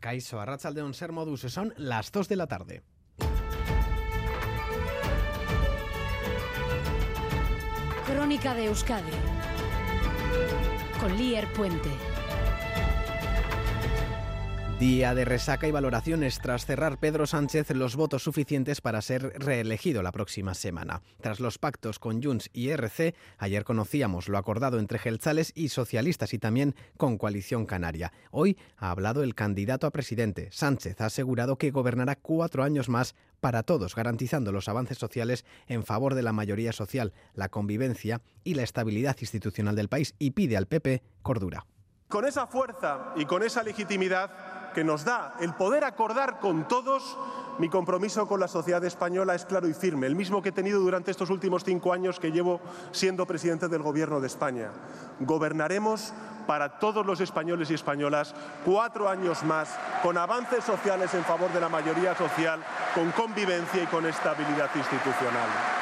Caiso Arrachaldeón Ser Modus, son las 2 de la tarde. Crónica de Euskadi con Lier Puente. Día de resaca y valoraciones tras cerrar Pedro Sánchez los votos suficientes para ser reelegido la próxima semana. Tras los pactos con Junts y RC, ayer conocíamos lo acordado entre Gelzales y socialistas y también con Coalición Canaria. Hoy ha hablado el candidato a presidente. Sánchez ha asegurado que gobernará cuatro años más para todos, garantizando los avances sociales en favor de la mayoría social, la convivencia y la estabilidad institucional del país y pide al PP cordura. Con esa fuerza y con esa legitimidad que nos da el poder acordar con todos, mi compromiso con la sociedad española es claro y firme, el mismo que he tenido durante estos últimos cinco años que llevo siendo presidente del Gobierno de España. Gobernaremos para todos los españoles y españolas cuatro años más, con avances sociales en favor de la mayoría social, con convivencia y con estabilidad institucional.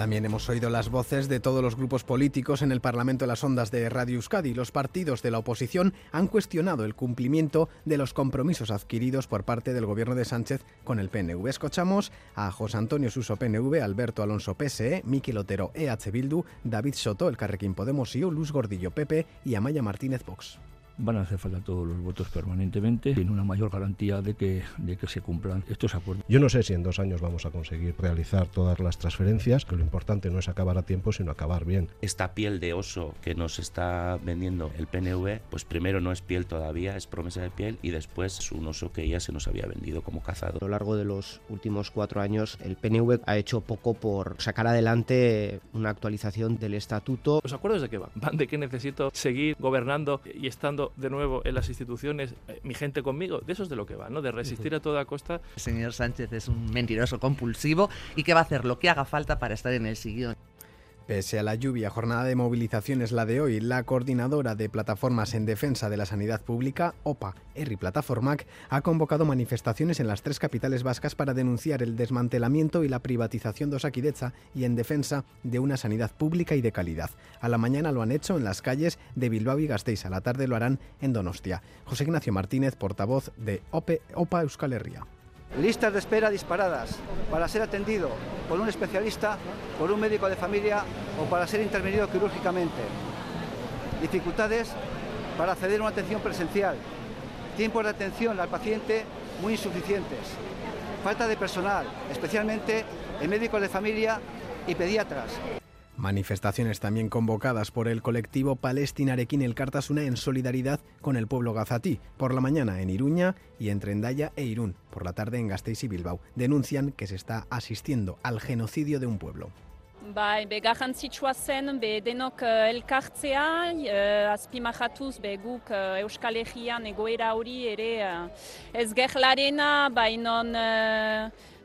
También hemos oído las voces de todos los grupos políticos en el Parlamento de las Ondas de Radio Euskadi. Los partidos de la oposición han cuestionado el cumplimiento de los compromisos adquiridos por parte del gobierno de Sánchez con el PNV. Escuchamos a José Antonio Suso PNV, Alberto Alonso PSE, Miki Lotero EH Bildu, David Soto, el Carrequín Podemos y Luz Gordillo PP y Amaya Martínez Vox van a hacer falta todos los votos permanentemente, tiene una mayor garantía de que, de que se cumplan estos acuerdos. Yo no sé si en dos años vamos a conseguir realizar todas las transferencias, que lo importante no es acabar a tiempo, sino acabar bien. Esta piel de oso que nos está vendiendo el PNV, pues primero no es piel todavía, es promesa de piel, y después es un oso que ya se nos había vendido como cazado. A lo largo de los últimos cuatro años, el PNV ha hecho poco por sacar adelante una actualización del estatuto. ¿Los acuerdos de qué van? Van de que necesito seguir gobernando y estando de nuevo en las instituciones, eh, mi gente conmigo, de eso es de lo que va, ¿no? De resistir a toda costa. El señor Sánchez es un mentiroso compulsivo y que va a hacer lo que haga falta para estar en el sillón. Pese a la lluvia, jornada de movilización es la de hoy. La coordinadora de plataformas en defensa de la sanidad pública, OPA, ERRI Plataformac, ha convocado manifestaciones en las tres capitales vascas para denunciar el desmantelamiento y la privatización de Osakidecha y en defensa de una sanidad pública y de calidad. A la mañana lo han hecho en las calles de Bilbao y Gasteiz, a la tarde lo harán en Donostia. José Ignacio Martínez, portavoz de OPA Euskal Herria. Listas de espera disparadas para ser atendido por un especialista, por un médico de familia o para ser intervenido quirúrgicamente. Dificultades para acceder a una atención presencial. Tiempos de atención al paciente muy insuficientes. Falta de personal, especialmente en médicos de familia y pediatras. Manifestaciones también convocadas por el colectivo Palestinarekin el Cartasuna en solidaridad con el pueblo gazatí. Por la mañana en Iruña y entre Endaya e Irún. Por la tarde en Gasteiz y Bilbao. Denuncian que se está asistiendo al genocidio de un pueblo. Bai, be garrantzitsua zen, be denok uh, elkartzea, uh, be guk uh, Euskal Herrian egoera hori ere uh, ez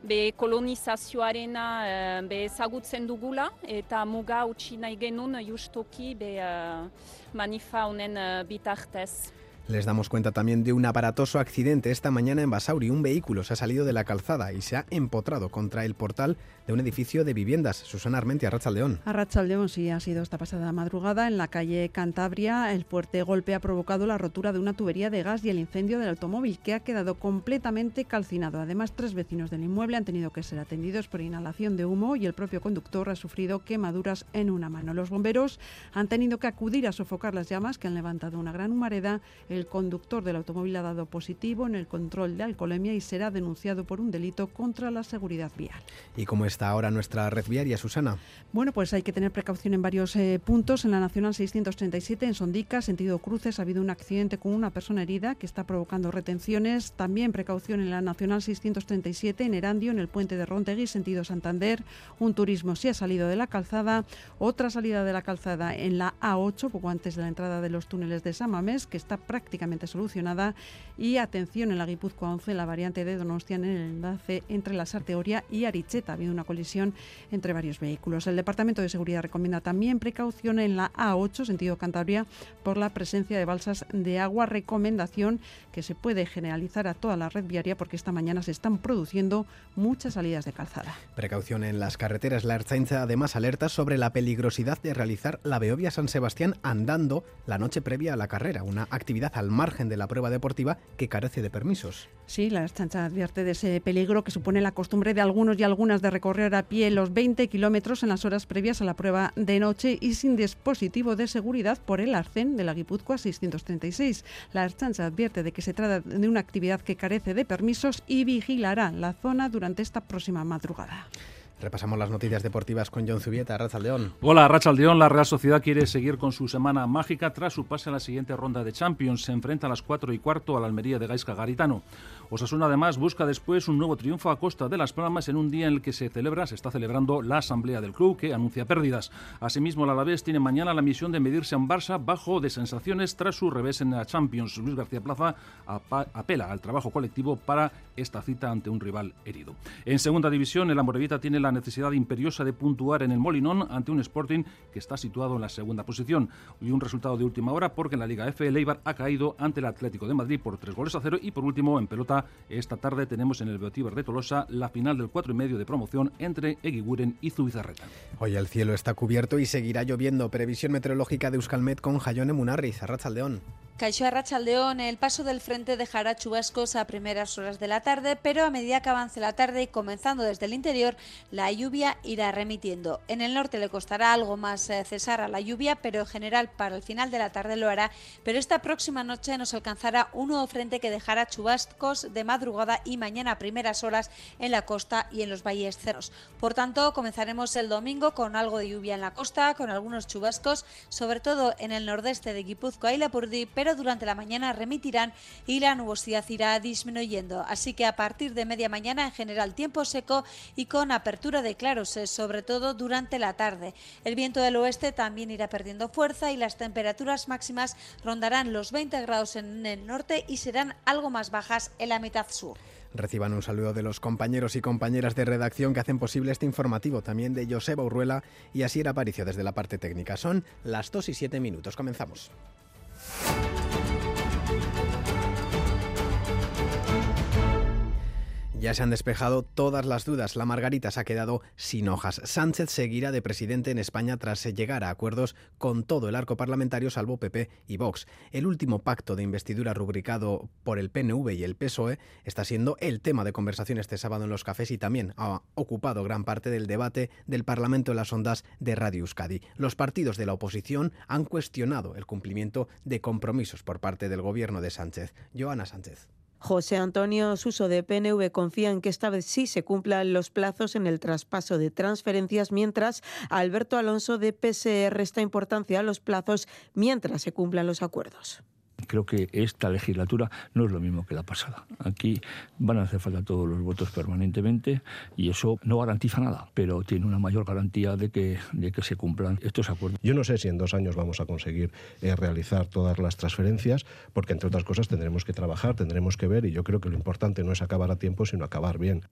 be kolonizazioarena uh, be ezagutzen dugula, eta muga utzi nahi genuen justoki be uh, manifa honen uh, bitartez. Les damos cuenta también de un aparatoso accidente esta mañana en Basauri. Un vehículo se ha salido de la calzada y se ha empotrado contra el portal de un edificio de viviendas. Susana Armenti, Arrachaldeón. Arrachaldeón sí ha sido esta pasada madrugada en la calle Cantabria. El fuerte golpe ha provocado la rotura de una tubería de gas y el incendio del automóvil que ha quedado completamente calcinado. Además, tres vecinos del inmueble han tenido que ser atendidos por inhalación de humo y el propio conductor ha sufrido quemaduras en una mano. Los bomberos han tenido que acudir a sofocar las llamas que han levantado una gran humareda. Conductor del automóvil ha dado positivo en el control de alcoholemia y será denunciado por un delito contra la seguridad vial. ¿Y cómo está ahora nuestra red viaria, Susana? Bueno, pues hay que tener precaución en varios eh, puntos. En la Nacional 637, en Sondica, sentido cruces, ha habido un accidente con una persona herida que está provocando retenciones. También precaución en la Nacional 637, en Erandio, en el puente de Rontegui, sentido Santander. Un turismo sí ha salido de la calzada. Otra salida de la calzada en la A8, poco antes de la entrada de los túneles de Samamés, que está prácticamente prácticamente solucionada. Y atención en la Guipúzcoa 11, la variante de Donostian en el enlace entre la Sarteoria y Aricheta. Ha habido una colisión entre varios vehículos. El Departamento de Seguridad recomienda también precaución en la A8, sentido Cantabria, por la presencia de balsas de agua. Recomendación que se puede generalizar a toda la red viaria porque esta mañana se están produciendo muchas salidas de calzada. Precaución en las carreteras. La Ertzaintza además alerta sobre la peligrosidad de realizar la Beovia San Sebastián andando la noche previa a la carrera, una actividad al margen de la prueba deportiva que carece de permisos. Sí, la Ertzaintza advierte de ese peligro que supone la costumbre de algunos y algunas de recorrer a pie los 20 kilómetros en las horas previas a la prueba de noche y sin dispositivo de seguridad por el arcén de la Guipúzcoa 636. La Ertzaintza advierte de que se trata de una actividad que carece de permisos y vigilará la zona durante esta próxima madrugada. Repasamos las noticias deportivas con John Zubieta, Rachaldeón. Hola, Rachaldeón. La Real Sociedad quiere seguir con su semana mágica tras su pase a la siguiente ronda de Champions. Se enfrenta a las 4 y cuarto a la Almería de Gaisca Garitano. Osasuna además busca después un nuevo triunfo a costa de Las Palmas en un día en el que se celebra, se está celebrando la asamblea del club que anuncia pérdidas. Asimismo, el Alavés tiene mañana la misión de medirse un Barça bajo de sensaciones tras su revés en la Champions. Luis García Plaza apela al trabajo colectivo para esta cita ante un rival herido. En segunda división, el Amorevita tiene la necesidad imperiosa de puntuar en el Molinón ante un Sporting que está situado en la segunda posición. Y un resultado de última hora porque en la Liga F el Eibar ha caído ante el Atlético de Madrid por tres goles a cero y por último en pelota esta tarde tenemos en el Beotíbar de Tolosa la final del 4 y medio de promoción entre Eguiguren y Zubizarreta. Hoy el cielo está cubierto y seguirá lloviendo. Previsión meteorológica de Euskalmet con Jayone Munarriz, Arrachaldeón. Caixó Arrachaldeón, el paso del frente dejará chubascos a primeras horas de la tarde, pero a medida que avance la tarde y comenzando desde el interior, la lluvia irá remitiendo. En el norte le costará algo más eh, cesar a la lluvia, pero en general para el final de la tarde lo hará. Pero esta próxima noche nos alcanzará un nuevo frente que dejará chubascos de madrugada y mañana a primeras horas en la costa y en los valles cerros. Por tanto, comenzaremos el domingo con algo de lluvia en la costa, con algunos chubascos, sobre todo en el nordeste de Guipúzcoa y Lapurdi, pero durante la mañana remitirán y la nubosidad irá disminuyendo. Así que a partir de media mañana en general tiempo seco y con apertura de claros, sobre todo durante la tarde. El viento del oeste también irá perdiendo fuerza y las temperaturas máximas rondarán los 20 grados en el norte y serán algo más bajas en la mitad sur. Reciban un saludo de los compañeros y compañeras de redacción que hacen posible este informativo, también de Joseba Urruela y Asier Aparicio desde la parte técnica. Son las 2 y 7 minutos. Comenzamos. Ya se han despejado todas las dudas. La Margarita se ha quedado sin hojas. Sánchez seguirá de presidente en España tras llegar a acuerdos con todo el arco parlamentario salvo PP y Vox. El último pacto de investidura rubricado por el PNV y el PSOE está siendo el tema de conversación este sábado en los cafés y también ha ocupado gran parte del debate del Parlamento en las ondas de Radio Euskadi. Los partidos de la oposición han cuestionado el cumplimiento de compromisos por parte del gobierno de Sánchez. Joana Sánchez. José Antonio Suso de PNV confía en que esta vez sí se cumplan los plazos en el traspaso de transferencias, mientras Alberto Alonso de PSE resta importancia a los plazos mientras se cumplan los acuerdos creo que esta legislatura no es lo mismo que la pasada. Aquí van a hacer falta todos los votos permanentemente y eso no garantiza nada, pero tiene una mayor garantía de que, de que se cumplan estos acuerdos. Yo no sé si en dos años vamos a conseguir eh, realizar todas las transferencias, porque entre otras cosas tendremos que trabajar, tendremos que ver y yo creo que lo importante no es acabar a tiempo, sino acabar bien.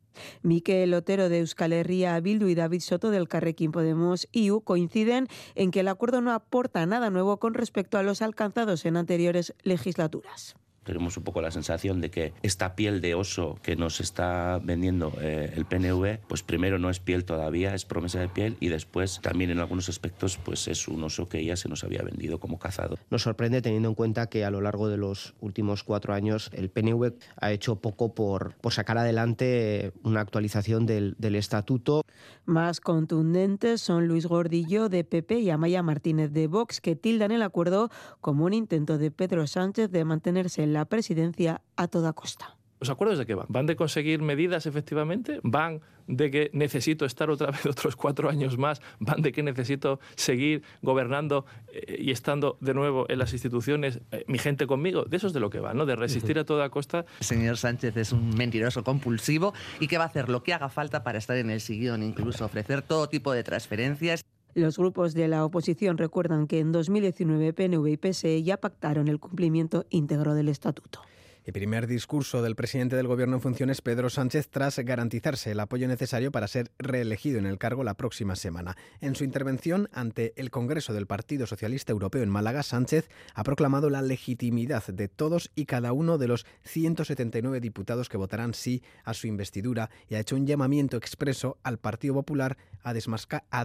Miquel Otero de Euskal Herria, Bildu y David Soto del Carrequín Podemos IU coinciden en que el acuerdo no aporta nada nuevo con respecto a los alcanzados en anteriores legislaturas. Tenemos un poco la sensación de que esta piel de oso que nos está vendiendo eh, el PNV, pues primero no es piel todavía, es promesa de piel y después también en algunos aspectos pues es un oso que ya se nos había vendido como cazado. Nos sorprende teniendo en cuenta que a lo largo de los últimos cuatro años el PNV ha hecho poco por, por sacar adelante una actualización del, del estatuto. Más contundentes son Luis Gordillo de PP y Amaya Martínez de Vox que tildan el acuerdo como un intento de Pedro Sánchez de mantenerse en la presidencia a toda costa. ¿Los acuerdos de qué van? ¿Van de conseguir medidas efectivamente? ¿Van de que necesito estar otra vez otros cuatro años más? ¿Van de que necesito seguir gobernando eh, y estando de nuevo en las instituciones, eh, mi gente conmigo? De eso es de lo que va, ¿no? De resistir a toda costa. El señor Sánchez es un mentiroso compulsivo y que va a hacer lo que haga falta para estar en el sillón, incluso ofrecer todo tipo de transferencias. Los grupos de la oposición recuerdan que en 2019 PNV y PSE ya pactaron el cumplimiento íntegro del estatuto. El primer discurso del presidente del Gobierno en funciones, Pedro Sánchez, tras garantizarse el apoyo necesario para ser reelegido en el cargo la próxima semana. En su intervención ante el Congreso del Partido Socialista Europeo en Málaga, Sánchez ha proclamado la legitimidad de todos y cada uno de los 179 diputados que votarán sí a su investidura y ha hecho un llamamiento expreso al Partido Popular a,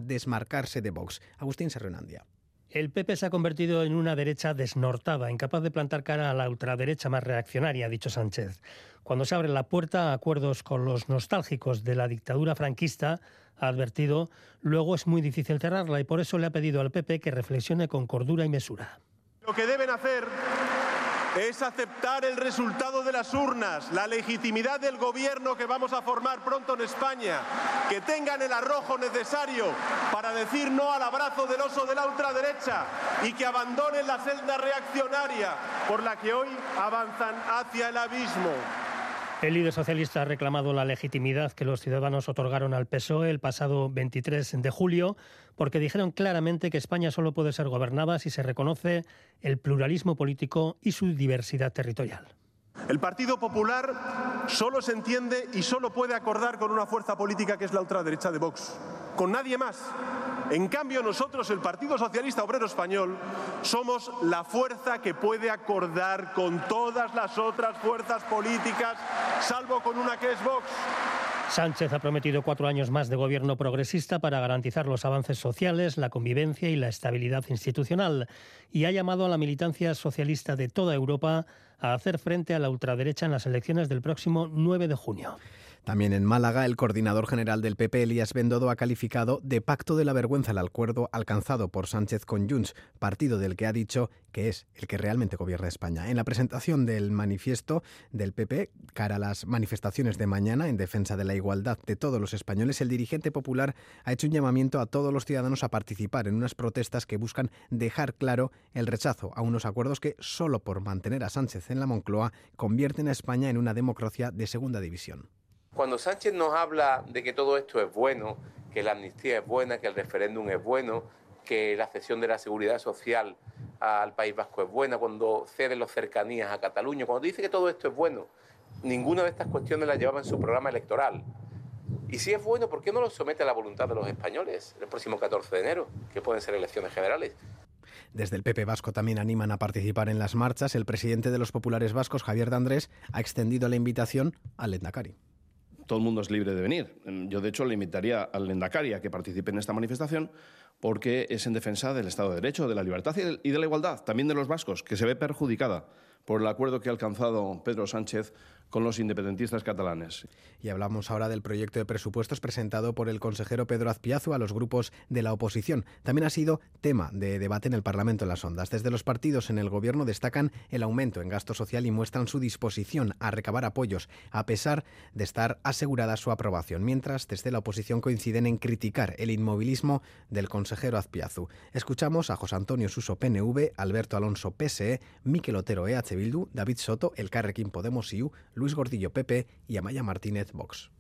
desmarcarse de Vox. Agustín Serrenandia. El PP se ha convertido en una derecha desnortada, incapaz de plantar cara a la ultraderecha más reaccionaria, ha dicho Sánchez. Cuando se abre la puerta a acuerdos con los nostálgicos de la dictadura franquista, ha advertido, luego es muy difícil cerrarla y por eso le ha pedido al PP que reflexione con cordura y mesura. Lo que deben hacer es aceptar el resultado de las urnas, la legitimidad del gobierno que vamos a formar pronto en España, que tengan el arrojo necesario para decir no al abrazo del oso de la ultraderecha y que abandonen la celda reaccionaria por la que hoy avanzan hacia el abismo. El líder socialista ha reclamado la legitimidad que los ciudadanos otorgaron al PSOE el pasado 23 de julio, porque dijeron claramente que España solo puede ser gobernada si se reconoce el pluralismo político y su diversidad territorial. El Partido Popular solo se entiende y solo puede acordar con una fuerza política que es la ultraderecha de Vox, con nadie más. En cambio, nosotros, el Partido Socialista Obrero Español, somos la fuerza que puede acordar con todas las otras fuerzas políticas, salvo con una que es Vox. Sánchez ha prometido cuatro años más de gobierno progresista para garantizar los avances sociales, la convivencia y la estabilidad institucional y ha llamado a la militancia socialista de toda Europa a hacer frente a la ultraderecha en las elecciones del próximo 9 de junio. También en Málaga, el coordinador general del PP, Elías Bendodo, ha calificado de pacto de la vergüenza el acuerdo alcanzado por Sánchez con Junts, partido del que ha dicho que es el que realmente gobierna España. En la presentación del manifiesto del PP, cara a las manifestaciones de mañana en defensa de la igualdad de todos los españoles, el dirigente popular ha hecho un llamamiento a todos los ciudadanos a participar en unas protestas que buscan dejar claro el rechazo a unos acuerdos que, solo por mantener a Sánchez en la Moncloa, convierten a España en una democracia de segunda división. Cuando Sánchez nos habla de que todo esto es bueno, que la amnistía es buena, que el referéndum es bueno, que la cesión de la seguridad social al País Vasco es buena, cuando cede los cercanías a Cataluña, cuando dice que todo esto es bueno, ninguna de estas cuestiones la llevaba en su programa electoral. Y si es bueno, ¿por qué no lo somete a la voluntad de los españoles el próximo 14 de enero, que pueden ser elecciones generales? Desde el PP Vasco también animan a participar en las marchas. El presidente de los populares vascos, Javier Dandrés, ha extendido la invitación al Endacari todo el mundo es libre de venir. Yo, de hecho, le invitaría al Lendakari a que participe en esta manifestación porque es en defensa del Estado de Derecho, de la libertad y de la igualdad, también de los vascos, que se ve perjudicada por el acuerdo que ha alcanzado Pedro Sánchez con los independentistas catalanes. Y hablamos ahora del proyecto de presupuestos presentado por el consejero Pedro Azpiazu a los grupos de la oposición. También ha sido tema de debate en el Parlamento en las ondas. Desde los partidos en el gobierno destacan el aumento en gasto social y muestran su disposición a recabar apoyos, a pesar de estar asegurada su aprobación, mientras desde la oposición coinciden en criticar el inmovilismo del consejero Azpiazu. Escuchamos a José Antonio Suso PNV, Alberto Alonso PSE, Miquel Otero EH Bildu, David Soto, el Carrequín Podemos IU, Luis Gordillo Pepe y Amaya Martínez Vox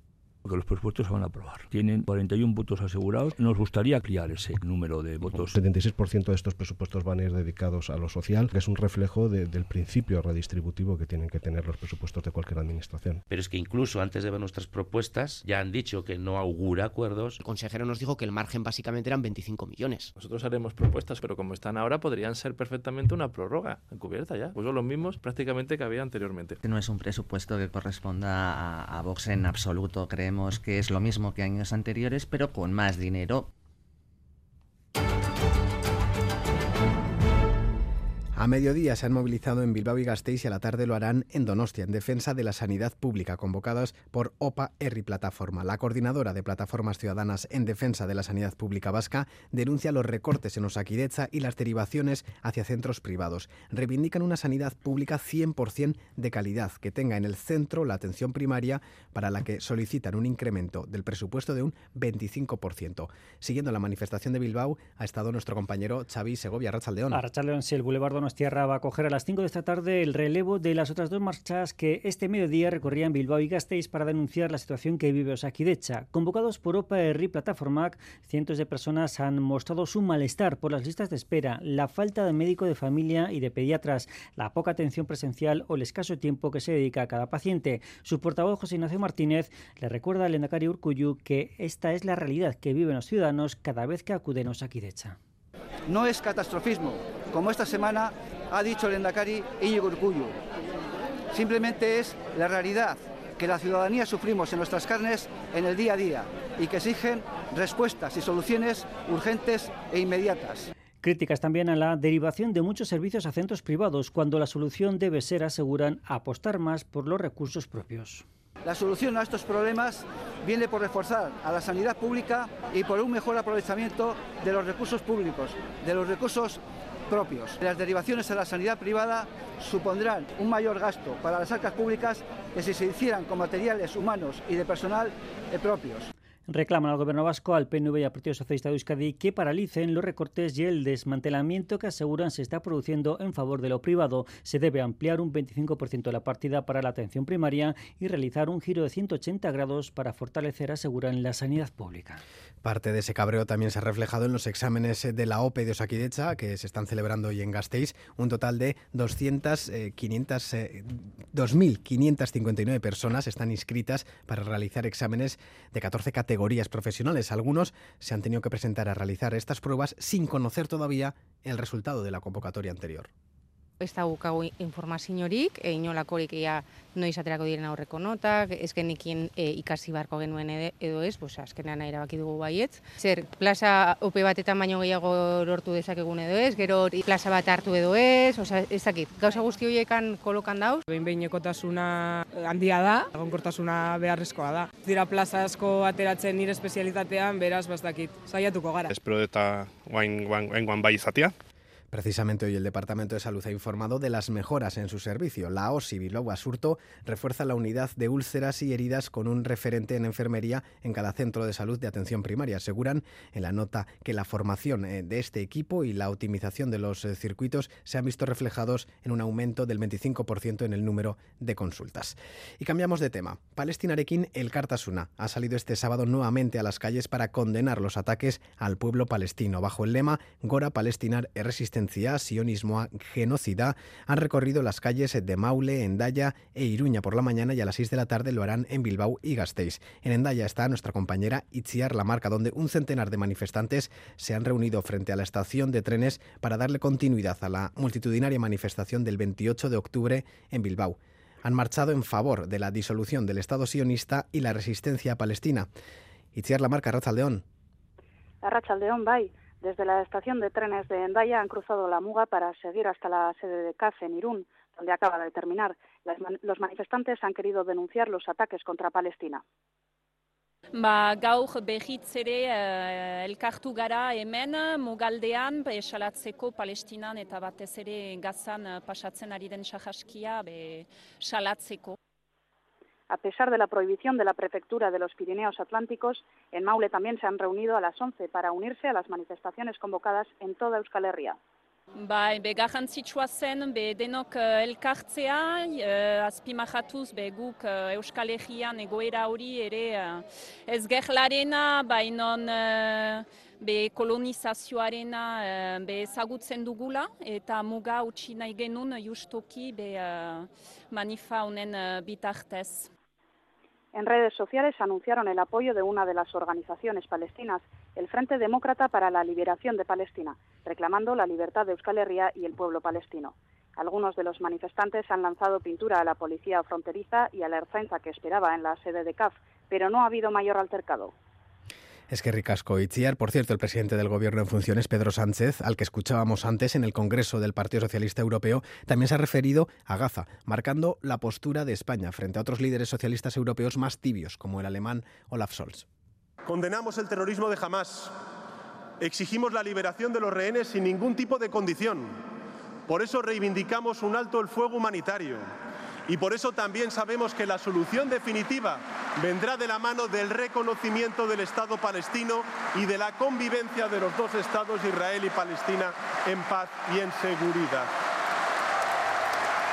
que los presupuestos se van a aprobar. Tienen 41 votos asegurados. Nos gustaría ampliar ese número de votos. El 76% de estos presupuestos van a ir dedicados a lo social, que es un reflejo del principio redistributivo que tienen que tener los presupuestos de cualquier administración. Pero es que incluso antes de ver nuestras propuestas ya han dicho que no augura acuerdos. El consejero nos dijo que el margen básicamente eran 25 millones. Nosotros haremos propuestas, pero como están ahora podrían ser perfectamente una prórroga encubierta ya. Pues son los mismos prácticamente que había anteriormente. No es un presupuesto que corresponda a, a Vox en absoluto, creemos que es lo mismo que años anteriores, pero con más dinero. A mediodía se han movilizado en Bilbao y Gasteiz y a la tarde lo harán en Donostia, en defensa de la sanidad pública, convocadas por OPA ERRI Plataforma. La coordinadora de plataformas ciudadanas en defensa de la sanidad pública vasca denuncia los recortes en Osakidecha y las derivaciones hacia centros privados. Reivindican una sanidad pública 100% de calidad, que tenga en el centro la atención primaria, para la que solicitan un incremento del presupuesto de un 25%. Siguiendo la manifestación de Bilbao ha estado nuestro compañero Xavi Segovia, Rachaldeón. A Rachaldeón, sí, el Boulevard Donostierra va a coger a las 5 de esta tarde el relevo de las otras dos marchas que este mediodía recorrían Bilbao y Gasteiz para denunciar la situación que vive Osakidecha. Convocados por OPA y Plataformac, cientos de personas han mostrado su malestar por las listas de espera, la falta de médico de familia y de pediatras, la poca atención presencial o el escaso tiempo que se dedica a cada paciente. Su portavoz José Ignacio Martínez le recuerda al Endacari Urcuyu que esta es la realidad que viven los ciudadanos cada vez que acuden a Osakidecha. No es catastrofismo, como esta semana ha dicho el Endacari Íñigo Urcuyu. Simplemente es la realidad que la ciudadanía sufrimos en nuestras carnes en el día a día y que exigen respuestas y soluciones urgentes e inmediatas. Críticas también a la derivación de muchos servicios a centros privados, cuando la solución debe ser, aseguran, apostar más por los recursos propios. La solución a estos problemas viene por reforzar a la sanidad pública y por un mejor aprovechamiento de los recursos públicos, de los recursos propios. Las derivaciones a la sanidad privada supondrán un mayor gasto para las arcas públicas que si se hicieran con materiales humanos y de personal eh, propios reclaman al Gobierno vasco, al PNV y al Partido Socialista de Euskadi que paralicen los recortes y el desmantelamiento que aseguran se está produciendo en favor de lo privado. Se debe ampliar un 25% de la partida para la atención primaria y realizar un giro de 180 grados para fortalecer, aseguran, la sanidad pública. Parte de ese cabreo también se ha reflejado en los exámenes de la OPE de Osakidecha, que se están celebrando hoy en Gasteiz. Un total de 200, 500, 2.559 personas están inscritas para realizar exámenes de 14 categorías profesionales. Algunos se han tenido que presentar a realizar estas pruebas sin conocer todavía el resultado de la convocatoria anterior. Ez daukagu informaziorik, e, inolakorik ia noiz aterako diren aurreko notak, ez genikin e, ikasi barko genuen edo ez, pues, azkenean erabaki dugu baietz. Zer, plaza OP batetan baino gehiago lortu dezakegun edo ez, gero plaza bat hartu edo ez, oza, ez dakit, gauza guzti horiekan kolokan dauz. Behin behinekotasuna handia da, egonkortasuna beharrezkoa da. Dira plaza asko ateratzen nire espezialitatean, beraz, bastakit, saiatuko gara. Espero eta guain, guain, guain, guain bai izatea. Precisamente hoy el Departamento de Salud ha informado de las mejoras en su servicio. La OSI Bilbao Asurto refuerza la unidad de úlceras y heridas con un referente en enfermería en cada centro de salud de atención primaria. Aseguran en la nota que la formación eh, de este equipo y la optimización de los eh, circuitos se han visto reflejados en un aumento del 25% en el número de consultas. Y cambiamos de tema. Palestinarekin el Cartasuna ha salido este sábado nuevamente a las calles para condenar los ataques al pueblo palestino bajo el lema Gora Palestinar es resistencia sionismo genocida, han recorrido las calles de Maule, Endaya e Iruña por la mañana y a las 6 de la tarde lo harán en Bilbao y Gasteiz. En Endaya está nuestra compañera Itziar La Marca, donde un centenar de manifestantes se han reunido frente a la estación de trenes para darle continuidad a la multitudinaria manifestación del 28 de octubre en Bilbao han marchado en favor de la disolución del Estado sionista y la resistencia palestina. Itziar Lamarca, Arrachaldeón. Arrachaldeón, bye. Desde la estación de trenes de Endaya han cruzado la Muga para seguir hasta la sede de CAF en Irún, donde acaba de terminar. los manifestantes han querido denunciar los ataques contra Palestina. Ba, gaur behitz ere uh, elkartu gara hemen, mugaldean, esalatzeko palestinan eta batez ere gazan uh, pasatzen ari den sahaskia be, salatzeko. A pesar de la prohibición de la prefectura de los Pirineos Atlánticos, en Maule también se han reunido a las 11 para unirse a las manifestaciones convocadas en toda Euskal Herria. Bai, be garrantzitsua zen, be denok uh, elkartzea, uh, azpimajatuz, be guk uh, Euskal Herrian egoera hori ere uh, ez gerlarena, bainon uh, be kolonizazioarena uh, be ezagutzen dugula, eta muga utzi nahi genuen justoki be uh, manifa honen uh, bitartez. En redes sociales anunciaron el apoyo de una de las organizaciones palestinas, el Frente Demócrata para la Liberación de Palestina, reclamando la libertad de Euskal Herria y el pueblo palestino. Algunos de los manifestantes han lanzado pintura a la policía fronteriza y a la Erzainza que esperaba en la sede de CAF, pero no ha habido mayor altercado. Es que ricasco Itziar, por cierto, el presidente del gobierno en funciones, Pedro Sánchez, al que escuchábamos antes en el Congreso del Partido Socialista Europeo, también se ha referido a Gaza, marcando la postura de España frente a otros líderes socialistas europeos más tibios, como el alemán Olaf Scholz. Condenamos el terrorismo de Hamas. Exigimos la liberación de los rehenes sin ningún tipo de condición. Por eso reivindicamos un alto el fuego humanitario y por eso también sabemos que la solución definitiva vendrá de la mano del reconocimiento del Estado palestino y de la convivencia de los dos Estados, Israel y Palestina, en paz y en seguridad.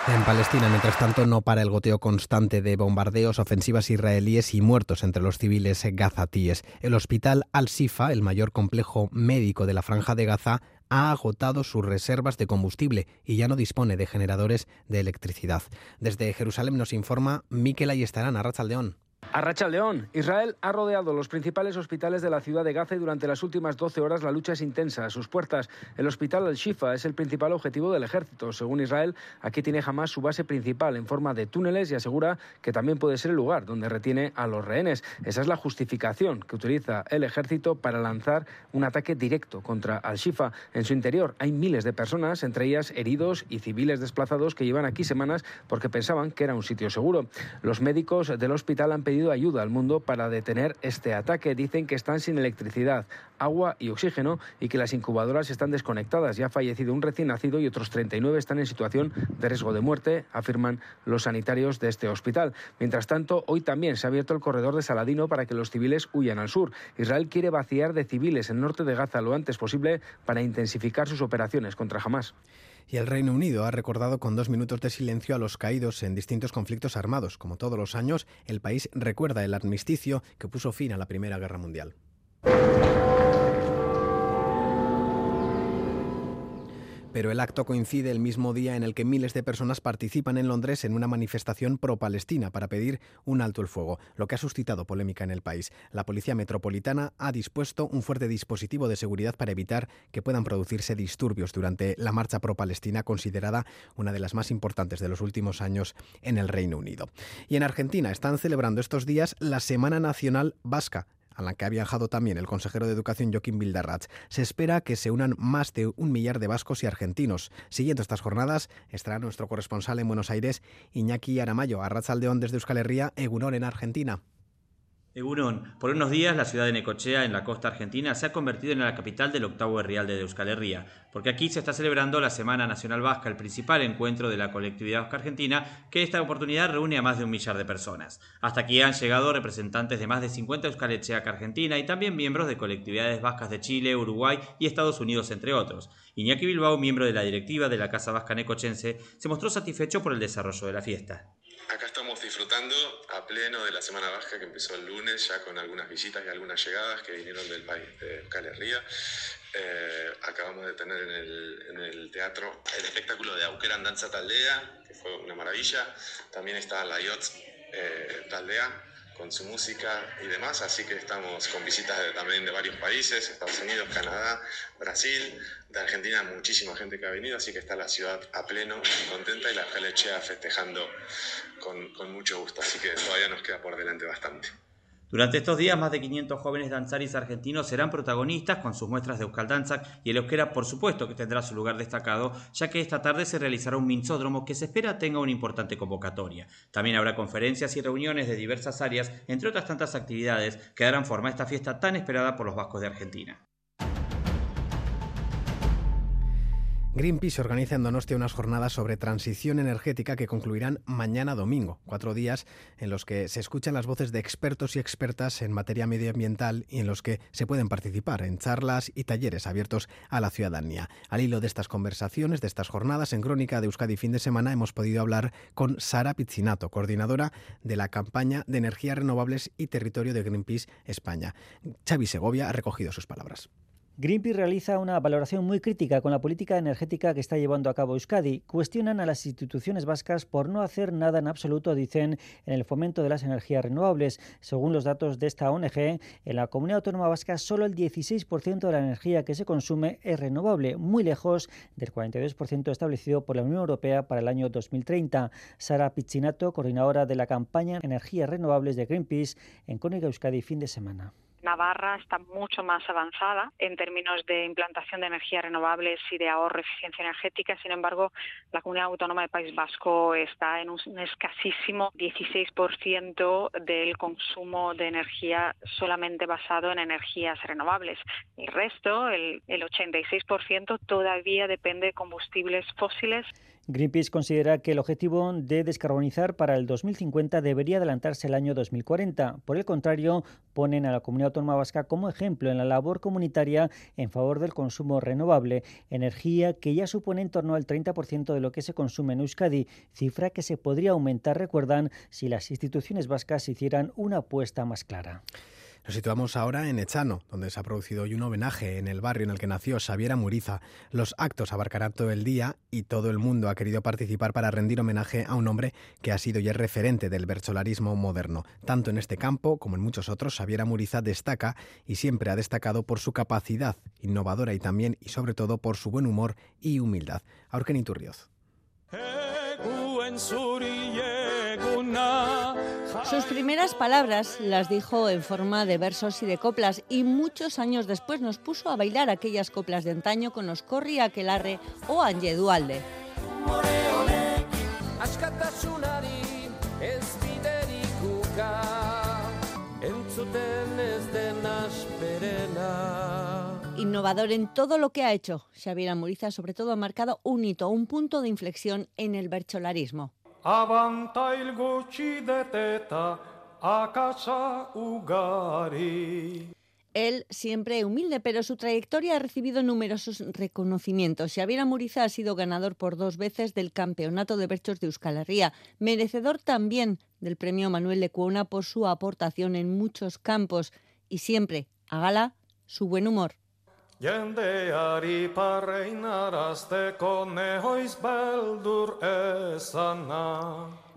En Palestina, mientras tanto, no para el goteo constante de bombardeos, ofensivas israelíes y muertos entre los civiles gazatíes. El hospital Al-Sifa, el mayor complejo médico de la franja de Gaza, ha agotado sus reservas de combustible y ya no dispone de generadores de electricidad. Desde Jerusalén nos informa Miquel Ayestarán, Arrachaldeón. A Racha León, Israel ha rodeado los principales hospitales de la ciudad de Gaza y durante las últimas 12 horas la lucha es intensa. A sus puertas, el hospital Al-Shifa es el principal objetivo del ejército. Según Israel, aquí tiene jamás su base principal en forma de túneles y asegura que también puede ser el lugar donde retiene a los rehenes. Esa es la justificación que utiliza el ejército para lanzar un ataque directo contra Al-Shifa. En su interior hay miles de personas, entre ellas heridos y civiles desplazados que llevan aquí semanas porque pensaban que era un sitio seguro. Los médicos del hospital han pedido ayuda al mundo para detener este ataque. Dicen que están sin electricidad, agua y oxígeno y que las incubadoras están desconectadas. Ya ha fallecido un recién nacido y otros 39 están en situación de riesgo de muerte, afirman los sanitarios de este hospital. Mientras tanto, hoy también se ha abierto el corredor de Saladino para que los civiles huyan al sur. Israel quiere vaciar de civiles el norte de Gaza lo antes posible para intensificar sus operaciones contra Hamas. Y el Reino Unido ha recordado con dos minutos de silencio a los caídos en distintos conflictos armados. Como todos los años, el país recuerda el armisticio que puso fin a la Primera Guerra Mundial. Pero el acto coincide el mismo día en el que miles de personas participan en Londres en una manifestación pro-palestina para pedir un alto el fuego, lo que ha suscitado polémica en el país. La Policía Metropolitana ha dispuesto un fuerte dispositivo de seguridad para evitar que puedan producirse disturbios durante la marcha pro-palestina, considerada una de las más importantes de los últimos años en el Reino Unido. Y en Argentina están celebrando estos días la Semana Nacional Vasca, a la que ha viajado también el consejero de Educación Joaquín Bildarratz. Se espera que se unan más de un millar de vascos y argentinos. Siguiendo estas jornadas estará nuestro corresponsal en Buenos Aires, Iñaki Aramayo, a Aldeón desde Euskal Herria, Egunon en Argentina. Egunon, por unos días la ciudad de Necochea, en la costa argentina, se ha convertido en la capital del octavo Real de Euskal Herria, porque aquí se está celebrando la Semana Nacional Vasca, el principal encuentro de la colectividad vasca argentina, que esta oportunidad reúne a más de un millar de personas. Hasta aquí han llegado representantes de más de 50 Euskalechea Argentina y también miembros de colectividades vascas de Chile, Uruguay y Estados Unidos, entre otros. Iñaki Bilbao, miembro de la directiva de la Casa Vasca Necochense, se mostró satisfecho por el desarrollo de la fiesta. Acá estamos disfrutando a pleno de la Semana Vasca que empezó el lunes, ya con algunas visitas y algunas llegadas que vinieron del país de Calerría. Eh, acabamos de tener en el, teatro el espectáculo de Auqueran Danza Taldea, que fue una maravilla. También está la IOTS eh, Taldea con su música y demás, así que estamos con visitas también de varios países, Estados Unidos, Canadá, Brasil, de Argentina, muchísima gente que ha venido, así que está la ciudad a pleno y contenta y la Jalechea festejando con, con mucho gusto, así que todavía nos queda por delante bastante. Durante estos días, más de 500 jóvenes danzaris argentinos serán protagonistas con sus muestras de Euskal Danzak y el euskera, por supuesto, que tendrá su lugar destacado, ya que esta tarde se realizará un minzódromo que se espera tenga una importante convocatoria. También habrá conferencias y reuniones de diversas áreas, entre otras tantas actividades que darán forma a esta fiesta tan esperada por los vascos de Argentina. Greenpeace organiza en Donostia unas jornadas sobre transición energética que concluirán mañana domingo, cuatro días en los que se escuchan las voces de expertos y expertas en materia medioambiental y en los que se pueden participar en charlas y talleres abiertos a la ciudadanía. Al hilo de estas conversaciones, de estas jornadas, en Crónica de Euskadi fin de semana hemos podido hablar con Sara Pizzinato, coordinadora de la campaña de energías renovables y territorio de Greenpeace España. Xavi Segovia ha recogido sus palabras. Greenpeace realiza una valoración muy crítica con la política energética que está llevando a cabo Euskadi. Cuestionan a las instituciones vascas por no hacer nada en absoluto, dicen, en el fomento de las energías renovables. Según los datos de esta ONG, en la comunidad autónoma vasca solo el 16% de la energía que se consume es renovable, muy lejos del 42% establecido por la Unión Europea para el año 2030. Sara Pizzinato, coordinadora de la campaña Energías Renovables de Greenpeace, en Cónica Euskadi fin de semana. Navarra está mucho más avanzada en términos de implantación de energías renovables y de ahorro y eficiencia energética. Sin embargo, la comunidad autónoma del País Vasco está en un escasísimo 16% del consumo de energía solamente basado en energías renovables. El resto, el, el 86%, todavía depende de combustibles fósiles Greenpeace considera que el objetivo de descarbonizar para el 2050 debería adelantarse el año 2040. Por el contrario, ponen a la comunidad autónoma vasca como ejemplo en la labor comunitaria en favor del consumo renovable, energía que ya supone en torno al 30% de lo que se consume en Euskadi, cifra que se podría aumentar, recuerdan, si las instituciones vascas hicieran una apuesta más clara. Nos situamos ahora en Echano, donde se ha producido hoy un homenaje en el barrio en el que nació Xaviera Muriza. Los actos abarcarán todo el día y todo el mundo ha querido participar para rendir homenaje a un hombre que ha sido y es referente del bercholarismo moderno. Tanto en este campo como en muchos otros, Xaviera Muriza destaca y siempre ha destacado por su capacidad innovadora y también y sobre todo por su buen humor y humildad. Aurken. Sus primeras palabras las dijo en forma de versos y de coplas y muchos años después nos puso a bailar aquellas coplas de antaño con Oscorri, Aquelarre o Anje Dualde. Innovador en todo lo que ha hecho, Xavier Amuriza sobre todo ha marcado un hito, un punto de inflexión en el bercholarismo. Él siempre humilde, pero su trayectoria ha recibido numerosos reconocimientos. Xavier Amuriza ha sido ganador por dos veces del Campeonato de Berchos de Euskal merecedor también del Premio Manuel de Cuona por su aportación en muchos campos y siempre, a gala, su buen humor.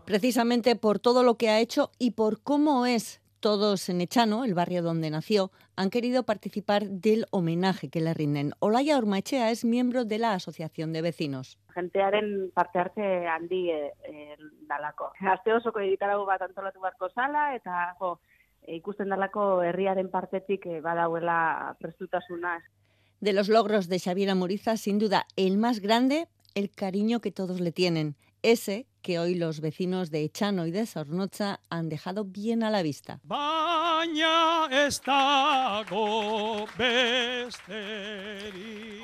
Precisamente por todo lo que ha hecho y por cómo es todos en Echano, el barrio donde nació, han querido participar del homenaje que le rinden. Olaya Ormachea es miembro de la Asociación de Vecinos. Gentearen parte hartze handi e, e, dalako. Aste osoko egitarago bat antolatu barko zala, eta jo, ikusten dalako herriaren partetik badauela prestutasuna. De los logros de Xavier Amuriza, sin duda, el más grande, el cariño que todos le tienen. Ese que hoy los vecinos de Echano y de Sornocha han dejado bien a la vista.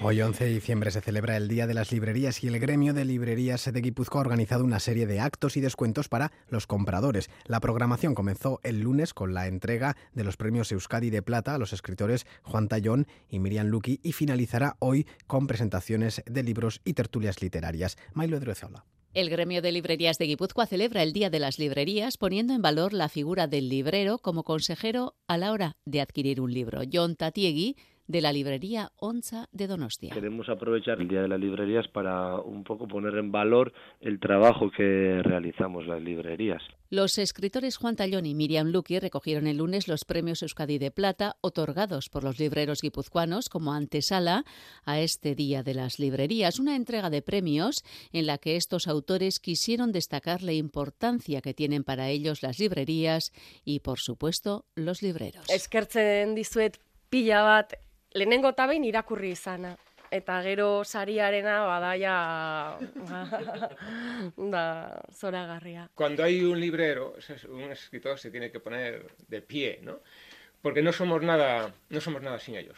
Hoy 11 de diciembre se celebra el Día de las Librerías y el gremio de librerías de Guipúzcoa ha organizado una serie de actos y descuentos para los compradores. La programación comenzó el lunes con la entrega de los premios Euskadi de Plata a los escritores Juan Tallón y Miriam Luqui y finalizará hoy con presentaciones de libros y tertulias literarias. Mailo Edruezola. El gremio de librerías de Guipúzcoa celebra el Día de las Librerías poniendo en valor la figura del librero como consejero a la hora de adquirir un libro. John Tatiegui de la librería Onza de Donostia. Queremos aprovechar el Día de las Librerías para un poco poner en valor el trabajo que realizamos las librerías. Los escritores Juan Tallón y Miriam Luqui recogieron el lunes los premios Euskadi de Plata otorgados por los libreros guipuzcoanos como antesala a este Día de las Librerías, una entrega de premios en la que estos autores quisieron destacar la importancia que tienen para ellos las librerías y, por supuesto, los libreros. Eta gero sariarena badaia da zoragarria. Cuando hay un librero, un escritor se tiene que poner de pie, ¿no? Porque no somos nada, no somos nada sin ellos.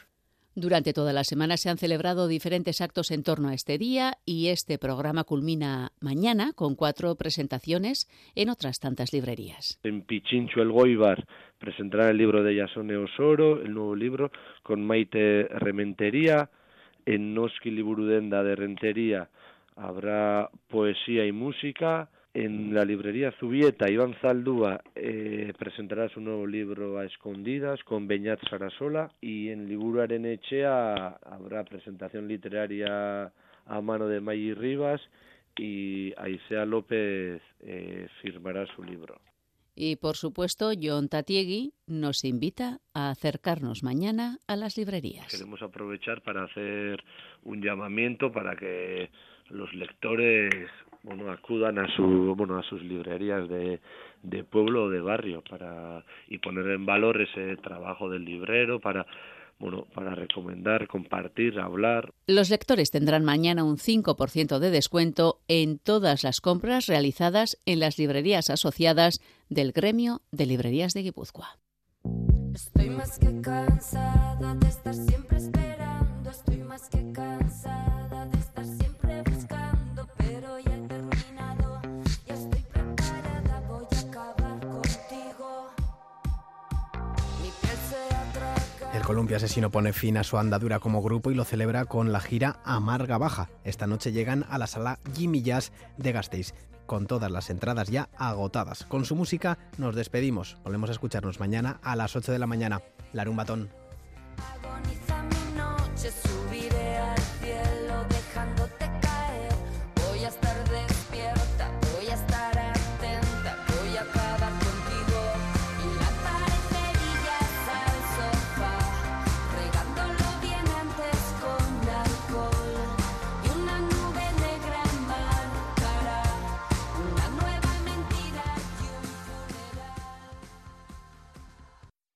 Durante toda la semana se han celebrado diferentes actos en torno a este día y este programa culmina mañana con cuatro presentaciones en otras tantas librerías. En Pichincho el Goibar presentará el libro de Yasone Osoro, el nuevo libro, con Maite Rementería. En Noski Liburudenda de Rentería habrá poesía y música. En la librería Zubieta, Iván Zaldúa eh, presentará su nuevo libro a escondidas con Beñat Sarasola y en Liburu Arenechea habrá presentación literaria a mano de Maggi Rivas y Aisea López eh, firmará su libro. Y por supuesto, John Tatiegui nos invita a acercarnos mañana a las librerías. Queremos aprovechar para hacer un llamamiento para que los lectores bueno, acudan a su bueno a sus librerías de, de pueblo o de barrio para y poner en valor ese trabajo del librero para bueno, para recomendar, compartir, hablar. Los lectores tendrán mañana un 5% de descuento en todas las compras realizadas en las librerías asociadas del gremio de librerías de Guipúzcoa. Estoy más que cansada de estar siempre esperando, Columpia Asesino pone fin a su andadura como grupo y lo celebra con la gira Amarga Baja. Esta noche llegan a la sala Jimmy Jazz de Gasteiz con todas las entradas ya agotadas. Con su música nos despedimos. Volvemos a escucharnos mañana a las 8 de la mañana. Larumbatón.